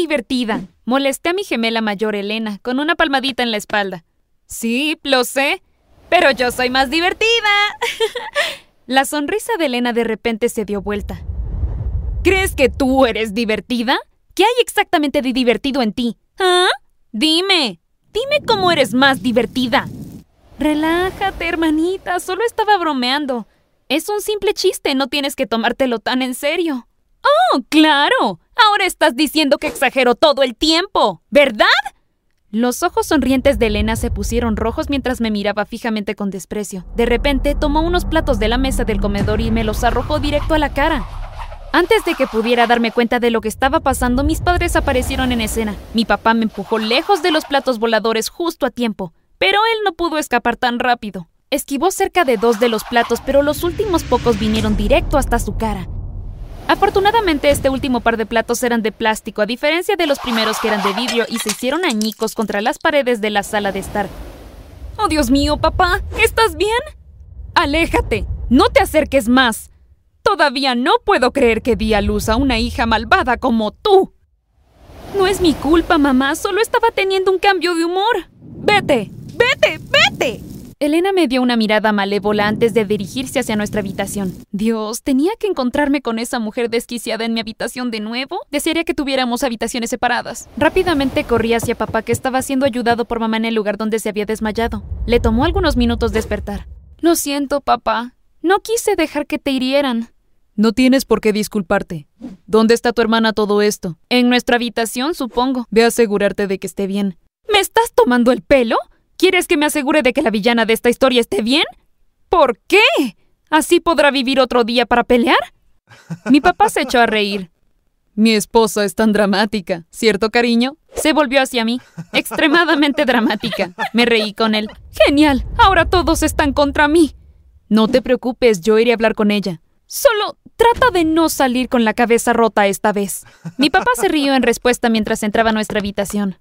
divertida. Molesté a mi gemela mayor Elena con una palmadita en la espalda. Sí, lo sé, pero yo soy más divertida. la sonrisa de Elena de repente se dio vuelta. ¿Crees que tú eres divertida? ¿Qué hay exactamente de divertido en ti? ¿Ah? Dime, dime cómo eres más divertida. Relájate, hermanita, solo estaba bromeando. Es un simple chiste, no tienes que tomártelo tan en serio. ¡Oh, claro! Ahora estás diciendo que exagero todo el tiempo, ¿verdad? Los ojos sonrientes de Elena se pusieron rojos mientras me miraba fijamente con desprecio. De repente tomó unos platos de la mesa del comedor y me los arrojó directo a la cara. Antes de que pudiera darme cuenta de lo que estaba pasando, mis padres aparecieron en escena. Mi papá me empujó lejos de los platos voladores justo a tiempo, pero él no pudo escapar tan rápido. Esquivó cerca de dos de los platos, pero los últimos pocos vinieron directo hasta su cara. Afortunadamente este último par de platos eran de plástico, a diferencia de los primeros que eran de vidrio y se hicieron añicos contra las paredes de la sala de estar. ¡Oh, Dios mío, papá! ¿Estás bien? ¡Aléjate! ¡No te acerques más! Todavía no puedo creer que di a luz a una hija malvada como tú. No es mi culpa, mamá, solo estaba teniendo un cambio de humor. ¡Vete! ¡Vete! ¡Vete! Elena me dio una mirada malévola antes de dirigirse hacia nuestra habitación. Dios, ¿tenía que encontrarme con esa mujer desquiciada en mi habitación de nuevo? Desearía que tuviéramos habitaciones separadas. Rápidamente corrí hacia papá que estaba siendo ayudado por mamá en el lugar donde se había desmayado. Le tomó algunos minutos despertar. Lo siento, papá. No quise dejar que te hirieran. No tienes por qué disculparte. ¿Dónde está tu hermana todo esto? En nuestra habitación, supongo. Ve a asegurarte de que esté bien. ¿Me estás tomando el pelo? ¿Quieres que me asegure de que la villana de esta historia esté bien? ¿Por qué? ¿Así podrá vivir otro día para pelear? Mi papá se echó a reír. Mi esposa es tan dramática, ¿cierto, cariño? Se volvió hacia mí, extremadamente dramática. Me reí con él. Genial, ahora todos están contra mí. No te preocupes, yo iré a hablar con ella. Solo trata de no salir con la cabeza rota esta vez. Mi papá se rió en respuesta mientras entraba a nuestra habitación.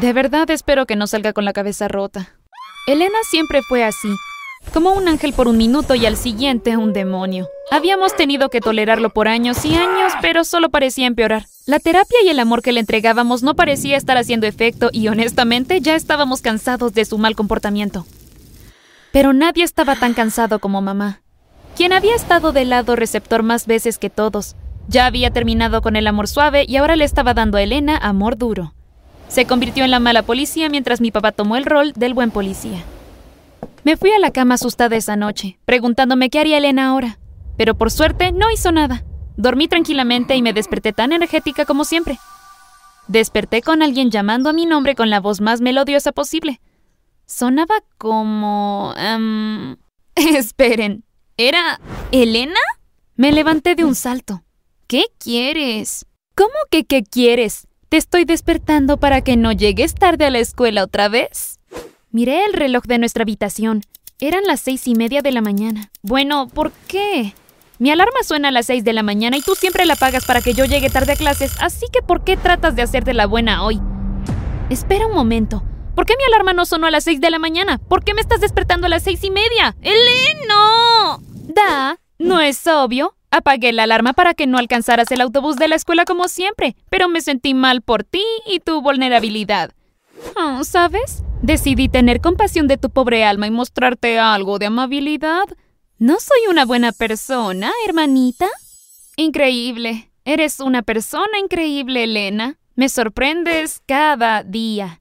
De verdad espero que no salga con la cabeza rota. Elena siempre fue así, como un ángel por un minuto y al siguiente un demonio. Habíamos tenido que tolerarlo por años y años, pero solo parecía empeorar. La terapia y el amor que le entregábamos no parecía estar haciendo efecto y honestamente ya estábamos cansados de su mal comportamiento. Pero nadie estaba tan cansado como mamá, quien había estado del lado receptor más veces que todos. Ya había terminado con el amor suave y ahora le estaba dando a Elena amor duro. Se convirtió en la mala policía mientras mi papá tomó el rol del buen policía. Me fui a la cama asustada esa noche, preguntándome qué haría Elena ahora. Pero por suerte no hizo nada. Dormí tranquilamente y me desperté tan energética como siempre. Desperté con alguien llamando a mi nombre con la voz más melodiosa posible. Sonaba como... Um... Esperen, ¿era Elena? Me levanté de un salto. ¿Qué quieres? ¿Cómo que qué quieres? Te estoy despertando para que no llegues tarde a la escuela otra vez. Miré el reloj de nuestra habitación. Eran las seis y media de la mañana. Bueno, ¿por qué? Mi alarma suena a las seis de la mañana y tú siempre la pagas para que yo llegue tarde a clases, así que ¿por qué tratas de hacerte la buena hoy? Espera un momento. ¿Por qué mi alarma no sonó a las seis de la mañana? ¿Por qué me estás despertando a las seis y media? ¡Eleno! Da, ¿no es obvio? Apagué la alarma para que no alcanzaras el autobús de la escuela como siempre, pero me sentí mal por ti y tu vulnerabilidad. Oh, ¿Sabes? Decidí tener compasión de tu pobre alma y mostrarte algo de amabilidad. ¿No soy una buena persona, hermanita? Increíble. Eres una persona increíble, Elena. Me sorprendes cada día.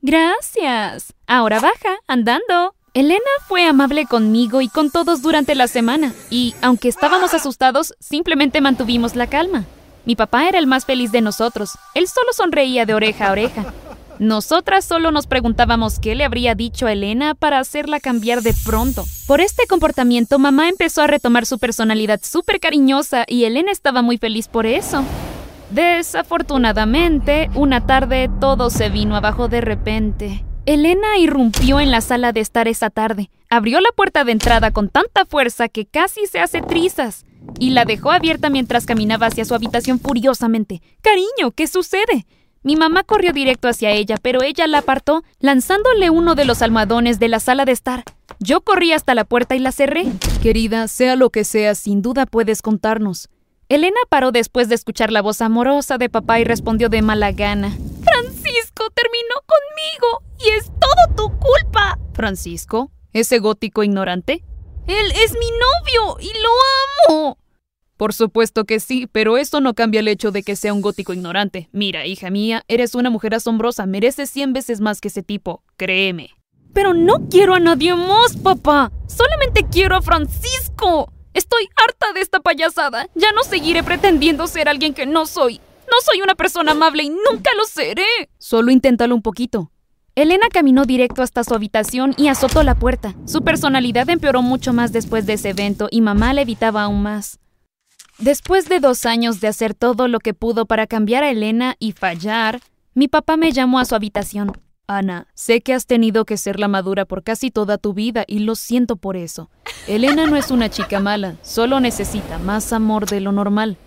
Gracias. Ahora baja, andando. Elena fue amable conmigo y con todos durante la semana, y aunque estábamos asustados, simplemente mantuvimos la calma. Mi papá era el más feliz de nosotros. Él solo sonreía de oreja a oreja. Nosotras solo nos preguntábamos qué le habría dicho a Elena para hacerla cambiar de pronto. Por este comportamiento, mamá empezó a retomar su personalidad súper cariñosa y Elena estaba muy feliz por eso. Desafortunadamente, una tarde todo se vino abajo de repente. Elena irrumpió en la sala de estar esa tarde, abrió la puerta de entrada con tanta fuerza que casi se hace trizas, y la dejó abierta mientras caminaba hacia su habitación furiosamente. Cariño, ¿qué sucede? Mi mamá corrió directo hacia ella, pero ella la apartó, lanzándole uno de los almohadones de la sala de estar. Yo corrí hasta la puerta y la cerré. Querida, sea lo que sea, sin duda puedes contarnos. Elena paró después de escuchar la voz amorosa de papá y respondió de mala gana. Terminó conmigo y es todo tu culpa. ¿Francisco? ¿Ese gótico ignorante? Él es mi novio y lo amo. Por supuesto que sí, pero eso no cambia el hecho de que sea un gótico ignorante. Mira, hija mía, eres una mujer asombrosa, mereces cien veces más que ese tipo, créeme. Pero no quiero a nadie más, papá. Solamente quiero a Francisco. Estoy harta de esta payasada. Ya no seguiré pretendiendo ser alguien que no soy. No soy una persona amable y nunca lo seré. Solo inténtalo un poquito. Elena caminó directo hasta su habitación y azotó la puerta. Su personalidad empeoró mucho más después de ese evento y mamá la evitaba aún más. Después de dos años de hacer todo lo que pudo para cambiar a Elena y fallar, mi papá me llamó a su habitación. Ana, sé que has tenido que ser la madura por casi toda tu vida y lo siento por eso. Elena no es una chica mala, solo necesita más amor de lo normal.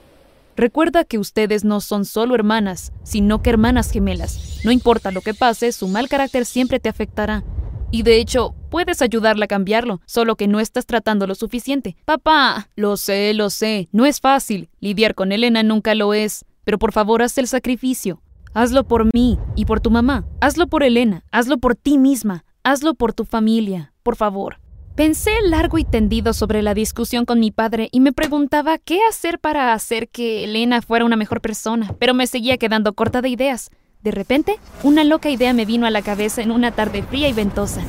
Recuerda que ustedes no son solo hermanas, sino que hermanas gemelas. No importa lo que pase, su mal carácter siempre te afectará. Y de hecho, puedes ayudarla a cambiarlo, solo que no estás tratando lo suficiente. Papá. Lo sé, lo sé. No es fácil. Lidiar con Elena nunca lo es. Pero por favor, haz el sacrificio. Hazlo por mí y por tu mamá. Hazlo por Elena. Hazlo por ti misma. Hazlo por tu familia. Por favor. Pensé largo y tendido sobre la discusión con mi padre y me preguntaba qué hacer para hacer que Elena fuera una mejor persona, pero me seguía quedando corta de ideas. De repente, una loca idea me vino a la cabeza en una tarde fría y ventosa.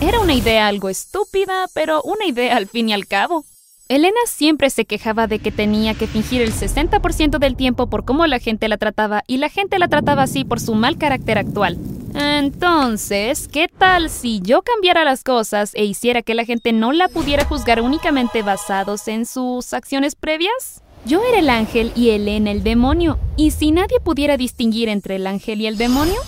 Era una idea algo estúpida, pero una idea al fin y al cabo. Elena siempre se quejaba de que tenía que fingir el 60% del tiempo por cómo la gente la trataba y la gente la trataba así por su mal carácter actual. Entonces, ¿qué tal si yo cambiara las cosas e hiciera que la gente no la pudiera juzgar únicamente basados en sus acciones previas? Yo era el ángel y Elena el demonio, y si nadie pudiera distinguir entre el ángel y el demonio,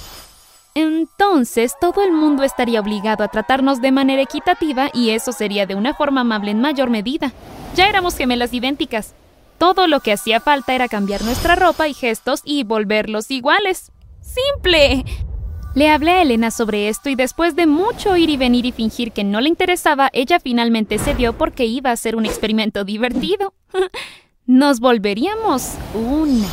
entonces todo el mundo estaría obligado a tratarnos de manera equitativa y eso sería de una forma amable en mayor medida. Ya éramos gemelas idénticas. Todo lo que hacía falta era cambiar nuestra ropa y gestos y volverlos iguales. ¡Simple! Le hablé a Elena sobre esto y después de mucho ir y venir y fingir que no le interesaba, ella finalmente cedió porque iba a ser un experimento divertido. Nos volveríamos una.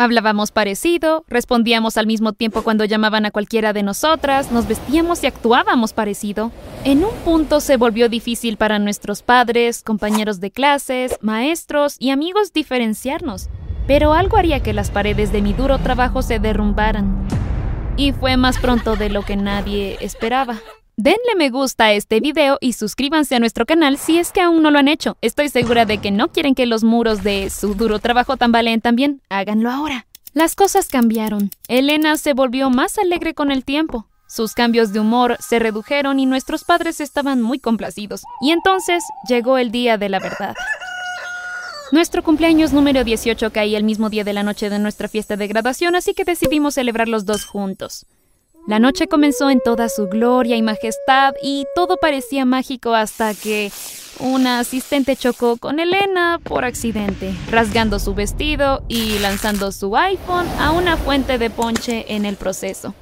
Hablábamos parecido, respondíamos al mismo tiempo cuando llamaban a cualquiera de nosotras, nos vestíamos y actuábamos parecido. En un punto se volvió difícil para nuestros padres, compañeros de clases, maestros y amigos diferenciarnos, pero algo haría que las paredes de mi duro trabajo se derrumbaran. Y fue más pronto de lo que nadie esperaba. Denle me gusta a este video y suscríbanse a nuestro canal si es que aún no lo han hecho. Estoy segura de que no quieren que los muros de su duro trabajo tambaleen también. Háganlo ahora. Las cosas cambiaron. Elena se volvió más alegre con el tiempo. Sus cambios de humor se redujeron y nuestros padres estaban muy complacidos. Y entonces llegó el día de la verdad. Nuestro cumpleaños número 18 caía el mismo día de la noche de nuestra fiesta de graduación, así que decidimos celebrar los dos juntos. La noche comenzó en toda su gloria y majestad y todo parecía mágico hasta que una asistente chocó con Elena por accidente, rasgando su vestido y lanzando su iPhone a una fuente de ponche en el proceso.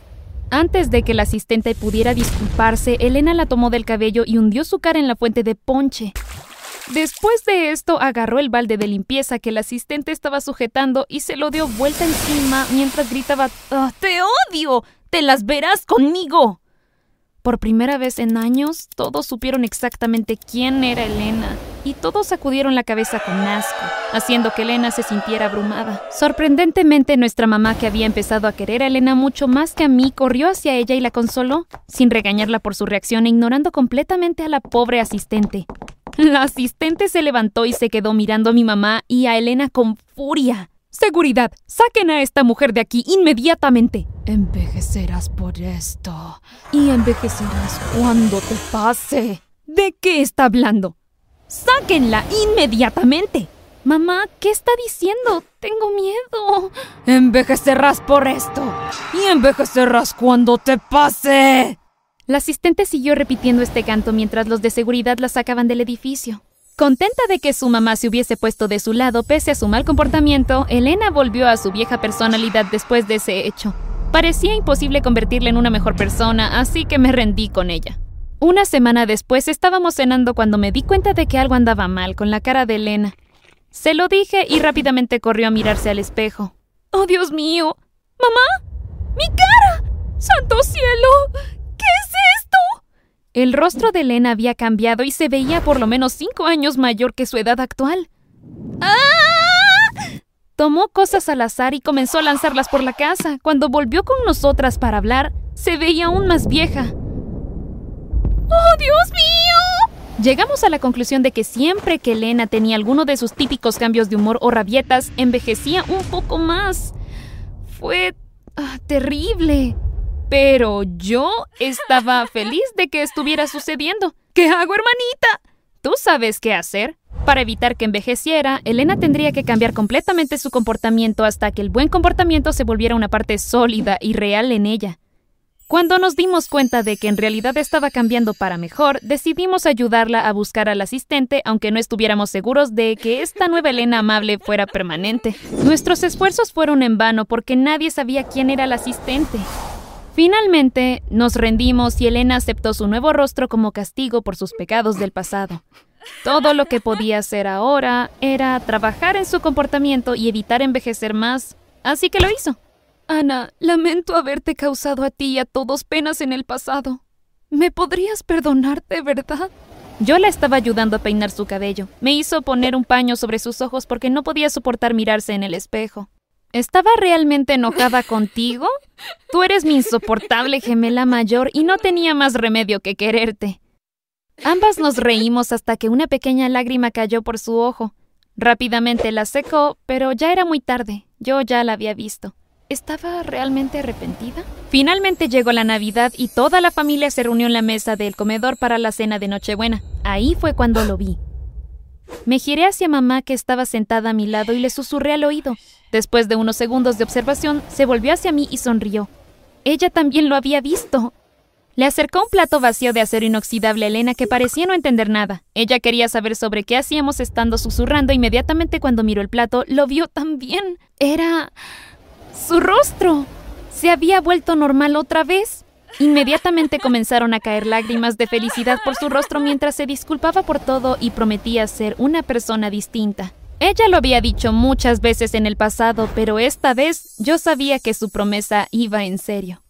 Antes de que la asistente pudiera disculparse, Elena la tomó del cabello y hundió su cara en la fuente de ponche. Después de esto, agarró el balde de limpieza que el asistente estaba sujetando y se lo dio vuelta encima mientras gritaba ¡Ah, ¡Te odio! ¡Te las verás conmigo! Por primera vez en años, todos supieron exactamente quién era Elena, y todos sacudieron la cabeza con asco, haciendo que Elena se sintiera abrumada. Sorprendentemente, nuestra mamá, que había empezado a querer a Elena mucho más que a mí, corrió hacia ella y la consoló, sin regañarla por su reacción e ignorando completamente a la pobre asistente. La asistente se levantó y se quedó mirando a mi mamá y a Elena con furia. Seguridad, saquen a esta mujer de aquí inmediatamente. Envejecerás por esto. Y envejecerás cuando te pase. ¿De qué está hablando? Sáquenla inmediatamente. Mamá, ¿qué está diciendo? Tengo miedo. Envejecerás por esto. Y envejecerás cuando te pase. La asistente siguió repitiendo este canto mientras los de seguridad la sacaban del edificio. Contenta de que su mamá se hubiese puesto de su lado pese a su mal comportamiento, Elena volvió a su vieja personalidad después de ese hecho. Parecía imposible convertirla en una mejor persona, así que me rendí con ella. Una semana después estábamos cenando cuando me di cuenta de que algo andaba mal con la cara de Elena. Se lo dije y rápidamente corrió a mirarse al espejo. ¡Oh, Dios mío! ¡Mamá! ¡Mi cara! ¡Santo cielo! El rostro de Elena había cambiado y se veía por lo menos cinco años mayor que su edad actual. ¡Ah! Tomó cosas al azar y comenzó a lanzarlas por la casa. Cuando volvió con nosotras para hablar, se veía aún más vieja. ¡Oh, Dios mío! Llegamos a la conclusión de que siempre que Elena tenía alguno de sus típicos cambios de humor o rabietas, envejecía un poco más. Fue ah, terrible. Pero yo estaba feliz de que estuviera sucediendo. ¿Qué hago, hermanita? ¿Tú sabes qué hacer? Para evitar que envejeciera, Elena tendría que cambiar completamente su comportamiento hasta que el buen comportamiento se volviera una parte sólida y real en ella. Cuando nos dimos cuenta de que en realidad estaba cambiando para mejor, decidimos ayudarla a buscar al asistente, aunque no estuviéramos seguros de que esta nueva Elena amable fuera permanente. Nuestros esfuerzos fueron en vano porque nadie sabía quién era el asistente. Finalmente, nos rendimos y Elena aceptó su nuevo rostro como castigo por sus pecados del pasado. Todo lo que podía hacer ahora era trabajar en su comportamiento y evitar envejecer más, así que lo hizo. Ana, lamento haberte causado a ti y a todos penas en el pasado. ¿Me podrías perdonarte, verdad? Yo la estaba ayudando a peinar su cabello. Me hizo poner un paño sobre sus ojos porque no podía soportar mirarse en el espejo. ¿Estaba realmente enojada contigo? Tú eres mi insoportable gemela mayor y no tenía más remedio que quererte. Ambas nos reímos hasta que una pequeña lágrima cayó por su ojo. Rápidamente la secó, pero ya era muy tarde. Yo ya la había visto. ¿Estaba realmente arrepentida? Finalmente llegó la Navidad y toda la familia se reunió en la mesa del comedor para la cena de Nochebuena. Ahí fue cuando lo vi. Me giré hacia mamá que estaba sentada a mi lado y le susurré al oído. Después de unos segundos de observación, se volvió hacia mí y sonrió. Ella también lo había visto. Le acercó un plato vacío de acero inoxidable a Elena que parecía no entender nada. Ella quería saber sobre qué hacíamos estando susurrando. Inmediatamente cuando miró el plato, lo vio también. Era... Su rostro se había vuelto normal otra vez. Inmediatamente comenzaron a caer lágrimas de felicidad por su rostro mientras se disculpaba por todo y prometía ser una persona distinta. Ella lo había dicho muchas veces en el pasado, pero esta vez yo sabía que su promesa iba en serio.